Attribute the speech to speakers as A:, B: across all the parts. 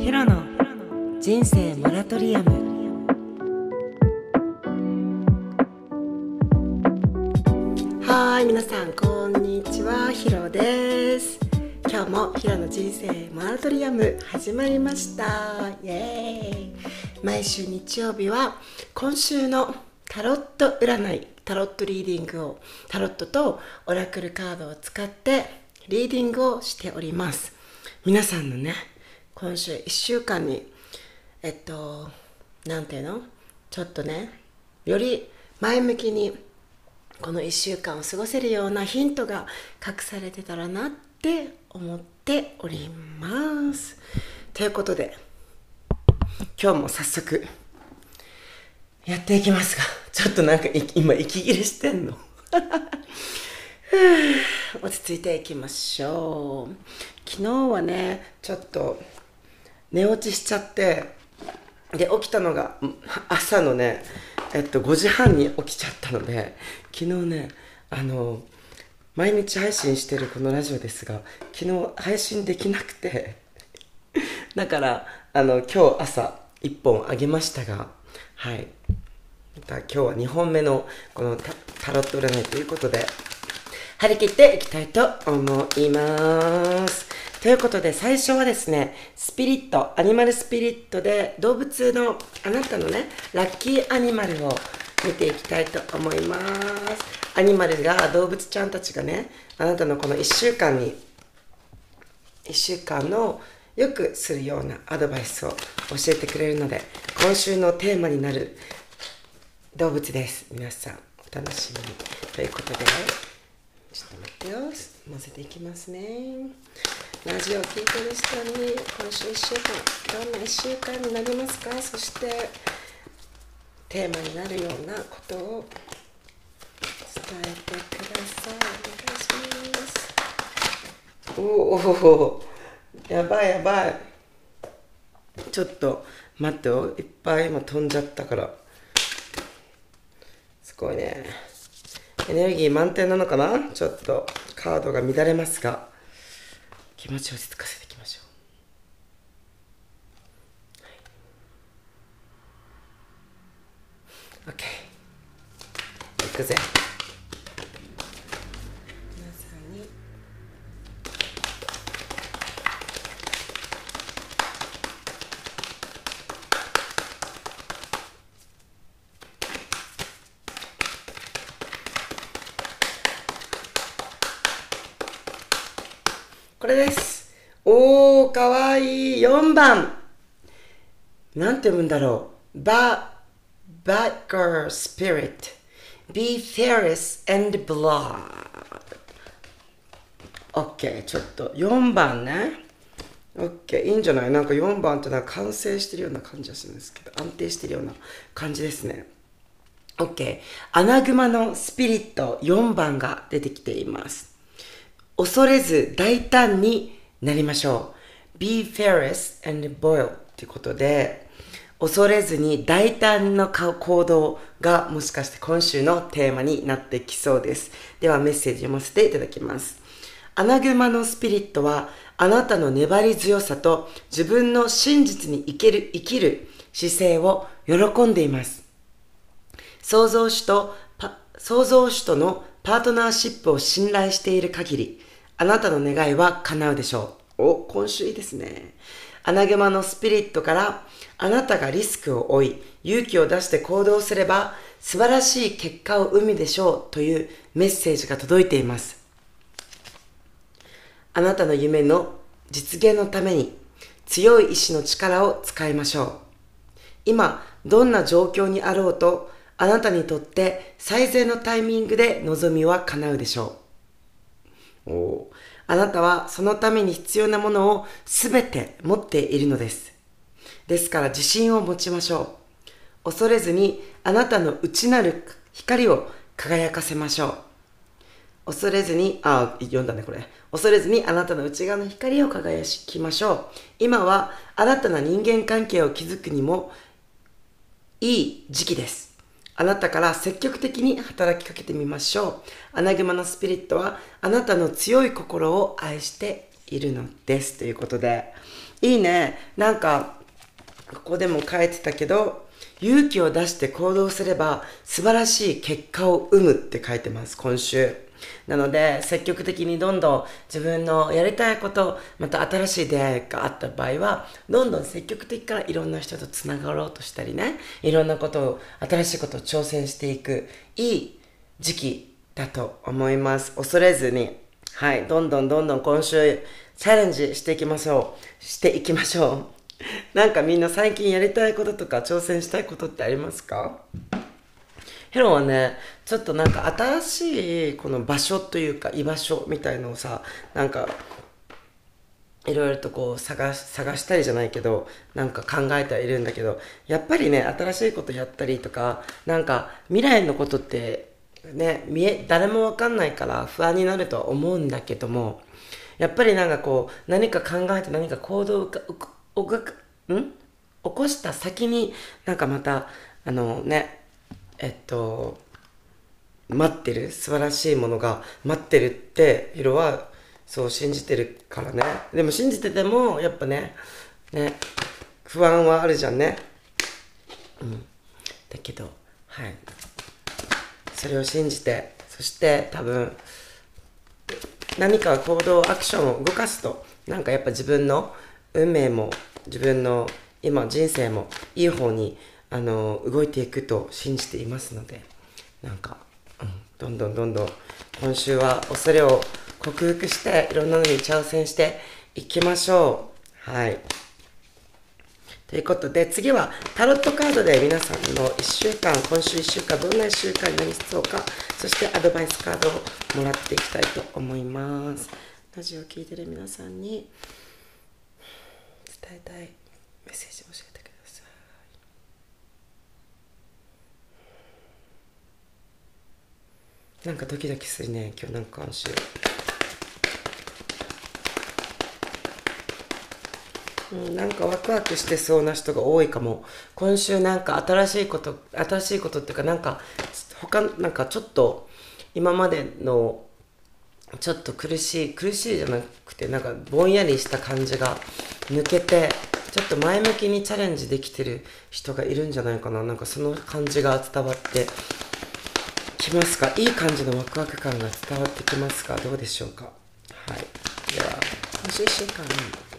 A: ヒロの人生モラトリアム。はい皆さんこんにちは。ヒロです。今日もヒロの人生モラトリアム始まりました。イエーイ。毎週日曜日は今週のタロット占いタロットリーディングをタロットとオラクルカードを使ってリーディングをしております。皆さんのね今週1週間にえっとなんていうの？ちょっとねより前向きにこの1週間を過ごせるようなヒントが隠されてたらなって思っております。ということで今日も早速やっていきますがちょっとなんか今息切れしてんの？落ち着いていきましょう。昨日はねちょっと寝落ちしちゃってで起きたのが朝のねえっと5時半に起きちゃったので昨日ねあの毎日配信してるこのラジオですが昨日配信できなくてだからあの今日朝1本あげましたがはい。また今日は2本目のこのタロット占いということで張り切っていきたいと思います。ということで最初はですねスピリットアニマルスピリットで動物のあなたのねラッキーアニマルを見ていきたいと思います。アニマルが動物ちゃんたちがねあなたのこの1週間に1週間のよくするようなアドバイスを教えてくれるので今週のテーマになる動物です。皆さんお楽しみに。ということでちょっと待ってよ。混ぜていきますね。ラジオを聴いてる人に今週1週間どんな1週間になりますか？そしてテーマになるようなことを伝えてください。お願いしますおおやばいやばい。ちょっと待ってよ。いっぱい今飛んじゃったから。すごいね。エネルギー満点なのかな？ちょっとカードが乱れますが。気持ちを落ち着かせていきましょう。はい。OK いくぜ。これです。おー、かわいい。4番。なんて読むんだろう。バ、バッガースピリット。Be fearless and blood. OK。ちょっと4番ね。OK。いいんじゃない？なんか4番ってなんか完成してるような感じがするんですけど、安定してるような感じですね。OK。アナグマのスピリット4番が出てきています。恐れず大胆になりましょう。be fearless and boil ということで、恐れずに大胆な行動がもしかして今週のテーマになってきそうです。ではメッセージ読ませていただきます。アナグマのスピリットはあなたの粘り強さと自分の真実に生きる生きる姿勢を喜んでいます。創造主と創造主とのパートナーシップを信頼している限り、あなたの願いは叶うでしょう。お、今週いいですね。アナグマのスピリットから、あなたがリスクを負い、勇気を出して行動すれば、素晴らしい結果を生みでしょうというメッセージが届いています。あなたの夢の実現のために、強い意志の力を使いましょう。今、どんな状況にあろうと、あなたにとって最善のタイミングで望みは叶うでしょう。あなたはそのために必要なものをすべて持っているのです。ですから自信を持ちましょう。恐れずにあなたの内なる光を輝かせましょう。恐れずに、あ、読んだね、これ。恐れずにあなたの内側の光を輝きましょう。今は新たな人間関係を築くにもいい時期です。あなたから積極的に働きかけてみましょう。アナグマのスピリットはあなたの強い心を愛しているのです。ということで。いいね。なんかここでも書いてたけど勇気を出して行動すれば素晴らしい結果を生むって書いてます今週。なので積極的にどんどん自分のやりたいことまた新しい出会いがあった場合はどんどん積極的からいろんな人とつながろうとしたりねいろんなことを新しいことを挑戦していくいい時期だと思います。恐れずにはいどんどんどんどん今週チャレンジしていきましょう。していきましょう。なんかみんな最近やりたいこととか挑戦したいことってありますか？ヘロンはね、ちょっとなんか新しいこの場所というか居場所みたいのをさ、なんかいろいろとこう探探したりじゃないけどなんか考えてはいるんだけどやっぱりね新しいことやったりとかなんか未来のことってね見え誰もわかんないから不安になるとは思うんだけどもやっぱりなんかこう何か考えて何か行動をかおかん？起こした先になんかまたあのねえっと待ってる素晴らしいものが待ってるってヒロはそう信じてるからね。でも信じててもやっぱねね不安はあるじゃんね。うん。だけどはい。それを信じてそして多分何か行動アクションを動かすとなんかやっぱ自分の運命も自分の今人生もいい方にあの動いていくと信じていますのでなんか、うん、どんどんどんどん今週は恐れを克服していろんなのに挑戦していきましょう。はい。ということで次はタロットカードで皆さんの1週間今週1週間どんな1週間になりそうかそしてアドバイスカードをもらっていきたいと思います。ラジオを聴いてる皆さんに伝えたいメッセージを教えてください。なんかドキドキするね今日なんか今週うん、なんかワクワクしてそうな人が多いかも。今週なんか新しいこと新しいことっていうかなんか他なんかちょっと今までのちょっと苦しい苦しいじゃなくてなんかぼんやりした感じが抜けてちょっと前向きにチャレンジできてる人がいるんじゃないかな。なんかその感じが伝わってきますか？いい感じのワクワク感が伝わってきますか？どうでしょうか？はい。では今週1週間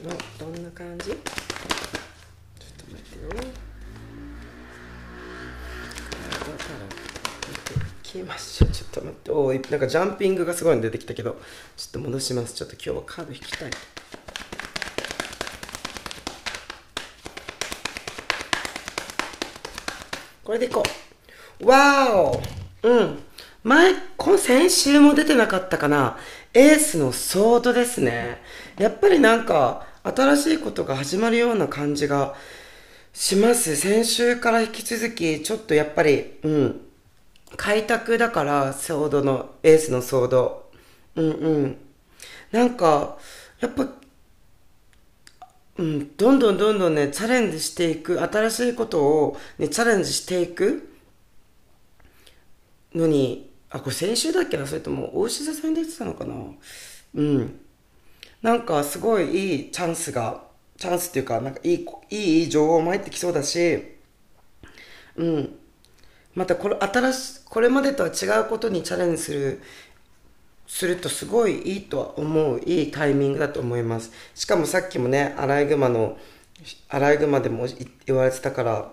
A: のどんな感じ？ちょっと待ってよ。消えましょうちょっと待って。おおなんかジャンピングがすごいの出てきたけどちょっと戻します。ちょっと今日はカード引きたい。これでいこう。わーおうん。前、今先週も出てなかったかな。エースのソードですね。やっぱりなんか、新しいことが始まるような感じがします。先週から引き続き、ちょっとやっぱり、うん。開拓だから、ソードの、エースのソード。うんうん。なんか、やっぱ、うん、どんどんどんどんね、チャレンジしていく、新しいことを、ね、チャレンジしていく。のに、あ、これ先週だっけなそれとも大志座さんで言ってたのかな？うん。なんかすごいいいチャンスが、チャンスっていうか、なんかいい、いい情報も入ってきそうだし、うん。またこれ、新し、これまでとは違うことにチャレンジする、するとすごいいいとは思う、いいタイミングだと思います。しかもさっきもね、アライグマの、アライグマでも言われてたから、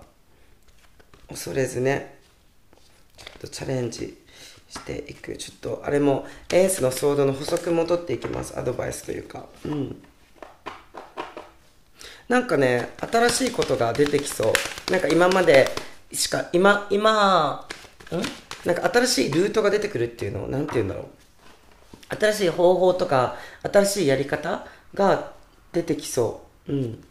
A: 恐れずね、チャレンジしていく。ちょっとあれもエースのソードの補足も取っていきます。アドバイスというか。うん。なんかね新しいことが出てきそう。なんか今までしか今今ん？なんか新しいルートが出てくるっていうのを何て言うんだろう。新しい方法とか新しいやり方が出てきそう。うん。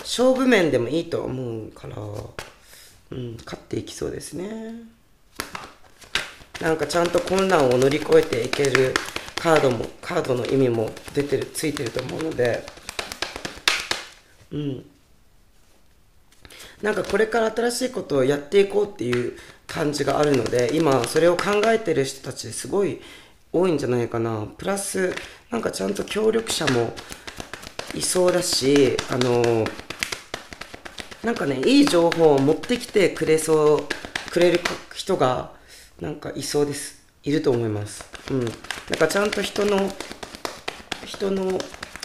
A: 勝負面でもいいと思うからうん、勝っていきそうですね。なんかちゃんと困難を乗り越えていけるカードもカードの意味も出てるついてると思うので。うん。なんかこれから新しいことをやっていこうっていう感じがあるので今それを考えてる人たちすごい多いんじゃないかな。プラスなんかちゃんと協力者もいそうだしあのなんかねいい情報を持ってきてくれそうくれる人がなんかいそうです。いると思います。うん。なんかちゃんと人の人の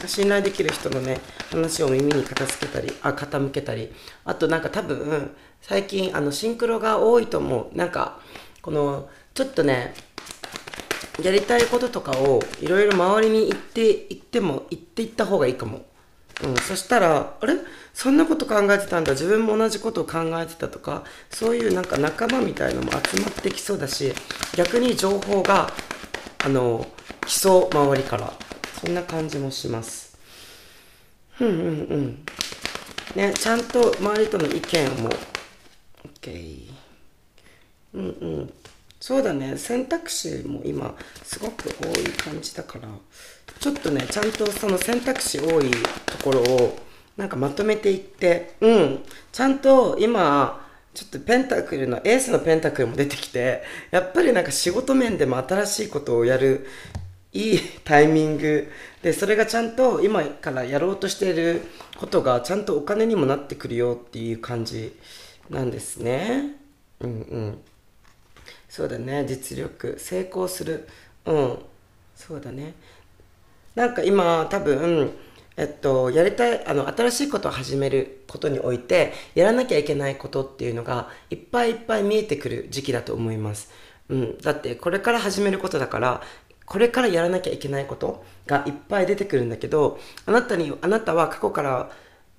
A: 信頼できる人のね話を耳に片付けたりあ傾けたり。あとなんか多分最近あのシンクロが多いと思う。なんかこのちょっとねやりたいこととかをいろいろ周りに言って言っても言っていった方がいいかも、うん、そしたらあれ？そんなこと考えてたんだ。自分も同じことを考えてたとかそういうなんか仲間みたいのも集まってきそうだし逆に情報があの来そう周りからそんな感じもします。うんうんうん。ねちゃんと周りとの意見も OK うんうん。そうだね。選択肢も今すごく多い感じだから。ちょっとねちゃんとその選択肢多いところをなんかまとめていってうんちゃんと今ちょっとペンタクルのエースのペンタクルも出てきてやっぱりなんか仕事面でも新しいことをやるいいタイミングでそれがちゃんと今からやろうとしていることがちゃんとお金にもなってくるよっていう感じなんですね。うんうん。そうだね実力成功する。うん。そうだね。なんか今多分えっと、やりたいあの新しいことを始めることにおいてやらなきゃいけないことっていうのがいっぱいいっぱい見えてくる時期だと思います、うん、だってこれから始めることだからこれからやらなきゃいけないことがいっぱい出てくるんだけどあなたにあなたは過去から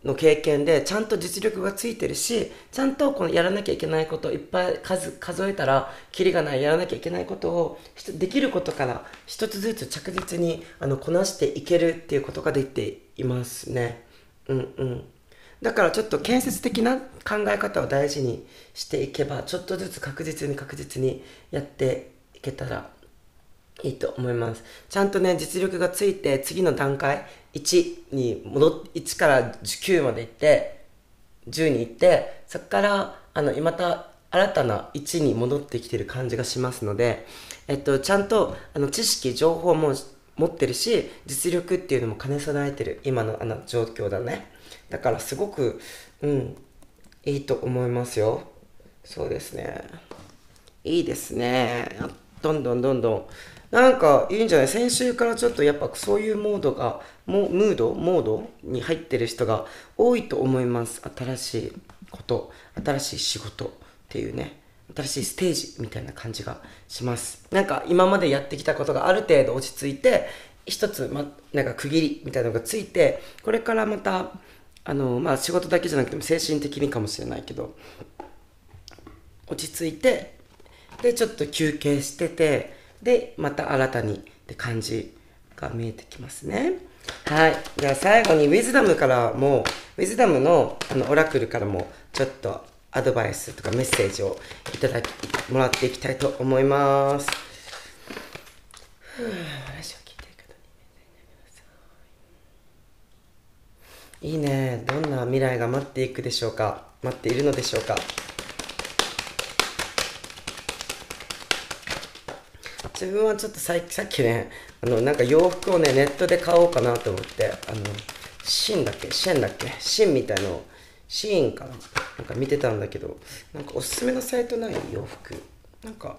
A: の経験でちゃんと実力がついてるしちゃんとこのやらなきゃいけないことをいっぱい数数えたらキリがないやらなきゃいけないことをできることから一つずつ着実にあのこなしていけるっていうことができていますね。うんうん。だからちょっと建設的な考え方を大事にしていけばちょっとずつ確実に確実にやっていけたらいいと思います。ちゃんとね実力がついて次の段階1に戻っ1から9まで行って10に行ってそこからあのまた新たな1に戻ってきてる感じがしますので、えっと、ちゃんとあの知識情報も持ってるし実力っていうのも兼ね備えてる今のあの状況だね。だからすごくうんいいと思いますよ。そうですね。いいですね。どんどんどんどんなんかいいんじゃない？先週からちょっとやっぱそういうモードがもムードモードに入ってる人が多いと思います。新しいこと新しい仕事っていうね。新しいステージみたいな感じがします。なんか今までやってきたことがある程度落ち着いて一つ、ま、なんか区切りみたいなのがついてこれからまたあのまあ仕事だけじゃなくても精神的にかもしれないけど落ち着いてでちょっと休憩しててでまた新たにって感じが見えてきますね。はい。じゃあ最後にウィズダムからもウィズダムのあのオラクルからもちょっとアドバイスとかメッセージをいただきもらっていきたいと思います。話を聞いてる方にいいね。どんな未来が待っていくでしょうか。待っているのでしょうか。自分はちょっとささっきねあのなんか洋服をねネットで買おうかなと思ってあのシンだっけ？シェンだっけ？シンみたいのシーンかななんか見てたんだけどなんかおすすめのサイトない洋服？なんか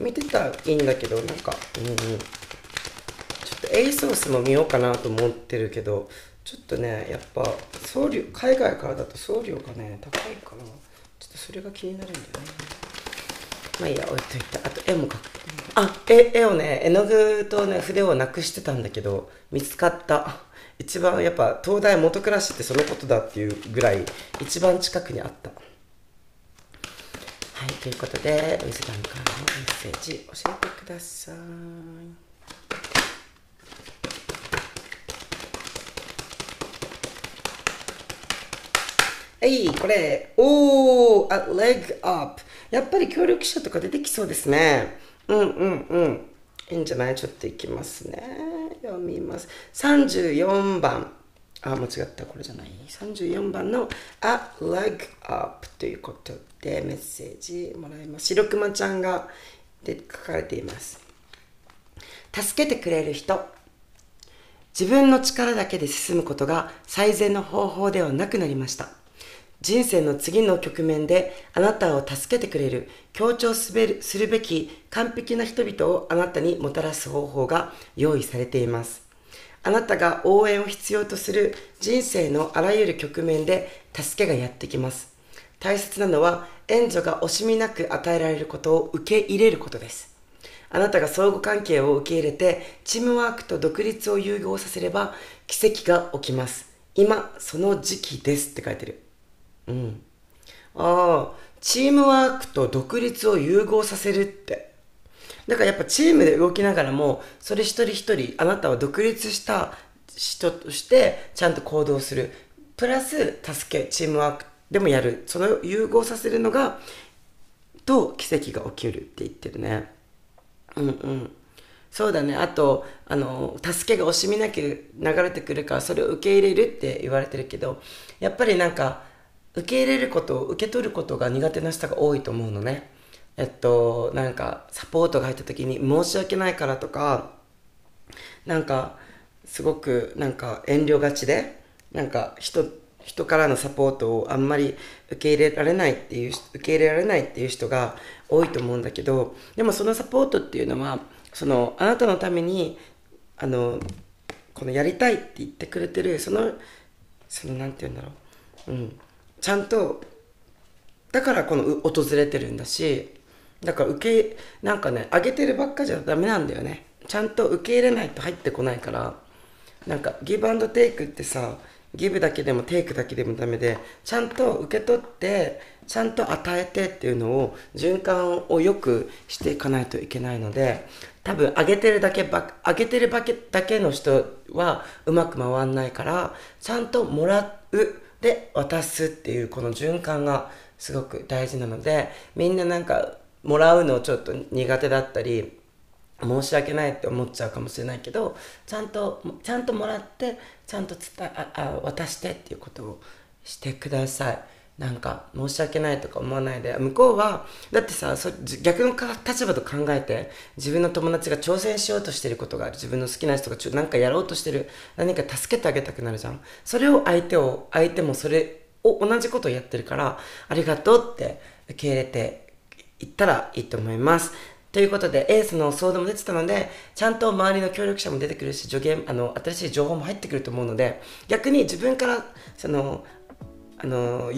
A: 見てたらいいんだけどなんかうんうん。ちょっとエイソースも見ようかなと思ってるけどちょっとねやっぱ送料海外からだと送料がね高いからちょっとそれが気になるんだよね。まあいいや置いといてあと絵も描くあ絵絵をね絵の具とね筆をなくしてたんだけど見つかった一番やっぱ東大元暮らしってそのことだっていうぐらい一番近くにあったはいということでウィズダムからのメッセージ教えてくださいはい、これ。おー、a leg up。やっぱり協力者とか出てきそうですね。うんうんうん。いいんじゃない？ちょっといきますね。読みます。34番。あ、間違った。これじゃない。34番の A leg up ということでメッセージもらいます。白熊ちゃんがで書かれています。助けてくれる人自分の力だけで進むことが最善の方法ではなくなりました人生の次の局面であなたを助けてくれる強調するべき完璧な人々をあなたにもたらす方法が用意されています。あなたが応援を必要とする人生のあらゆる局面で助けがやってきます。大切なのは援助が惜しみなく与えられることを受け入れることです。あなたが相互関係を受け入れてチームワークと独立を融合させれば奇跡が起きます。今その時期ですって書いてる。うん。ああチームワークと独立を融合させるって。だからやっぱチームで動きながらもそれ一人一人あなたは独立した人としてちゃんと行動する。プラス助けチームワークでもやる。その融合させるのがと奇跡が起きるって言ってるね。うんうん。そうだね。あとあの助けが惜しみなく流れてくるからそれを受け入れるって言われてるけどやっぱりなんか受け入れること受け取ることが苦手な人が多いと思うのね。えっとなんかサポートが入った時に申し訳ないからとかなんかすごくなんか遠慮がちでなんか人人からのサポートをあんまり受け入れられないっていう受け入れられないっていう人が多いと思うんだけどでもそのサポートっていうのはそのあなたのためにあのこのやりたいって言ってくれてるそのそのなんて言うんだろう。うん。ちゃんとだからこの訪れてるんだしだから受けなんかね上げてるばっかじゃダメなんだよね。ちゃんと受け入れないと入ってこないからなんかギブアンドテイクってさギブだけでもテイクだけでもダメでちゃんと受け取ってちゃんと与えてっていうのを循環をよくしていかないといけないので多分上げてるだけば上げてるだけだけの人はうまく回んないからちゃんともらうで渡すっていうこの循環がすごく大事なのでみんななんかもらうのちょっと苦手だったり申し訳ないって思っちゃうかもしれないけどちゃんとちゃんともらってちゃんと伝えああ渡してっていうことをしてください。なんか申し訳ないとか思わないで。向こうはだってさ逆の立場と考えて自分の友達が挑戦しようとしてることがある。自分の好きな人がちょなんかやろうとしてる。何か助けてあげたくなるじゃん。それを相手を相手もそれを同じことをやってるからありがとうって受け入れていったらいいと思います。ということで、エースの相談も出てたので、ちゃんと周りの協力者も出てくるし、助言、あの、新しい情報も入ってくると思うので、逆に自分から、その、あの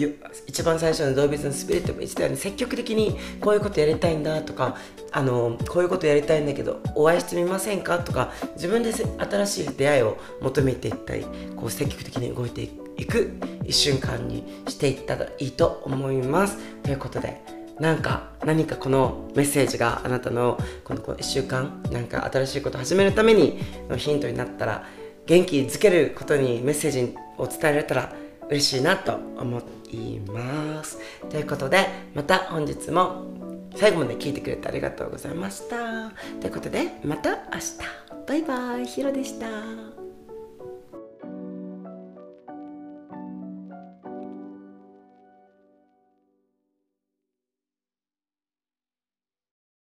A: 一番最初の動物のスピリットも言ってたように積極的にこういうことやりたいんだとかあのこういうことやりたいんだけどお会いしてみませんかとか自分で新しい出会いを求めていったりこう積極的に動いていく一瞬間にしていったらいいと思います。ということでなんか何かこのメッセージがあなたのこの1週間なんか新しいことを始めるためにのヒントになったら元気づけることにメッセージを伝えられたら嬉しいなと思います。ということでまた本日も最後まで聞いてくれてありがとうございました。ということでまた明日。バイバイヒロでした。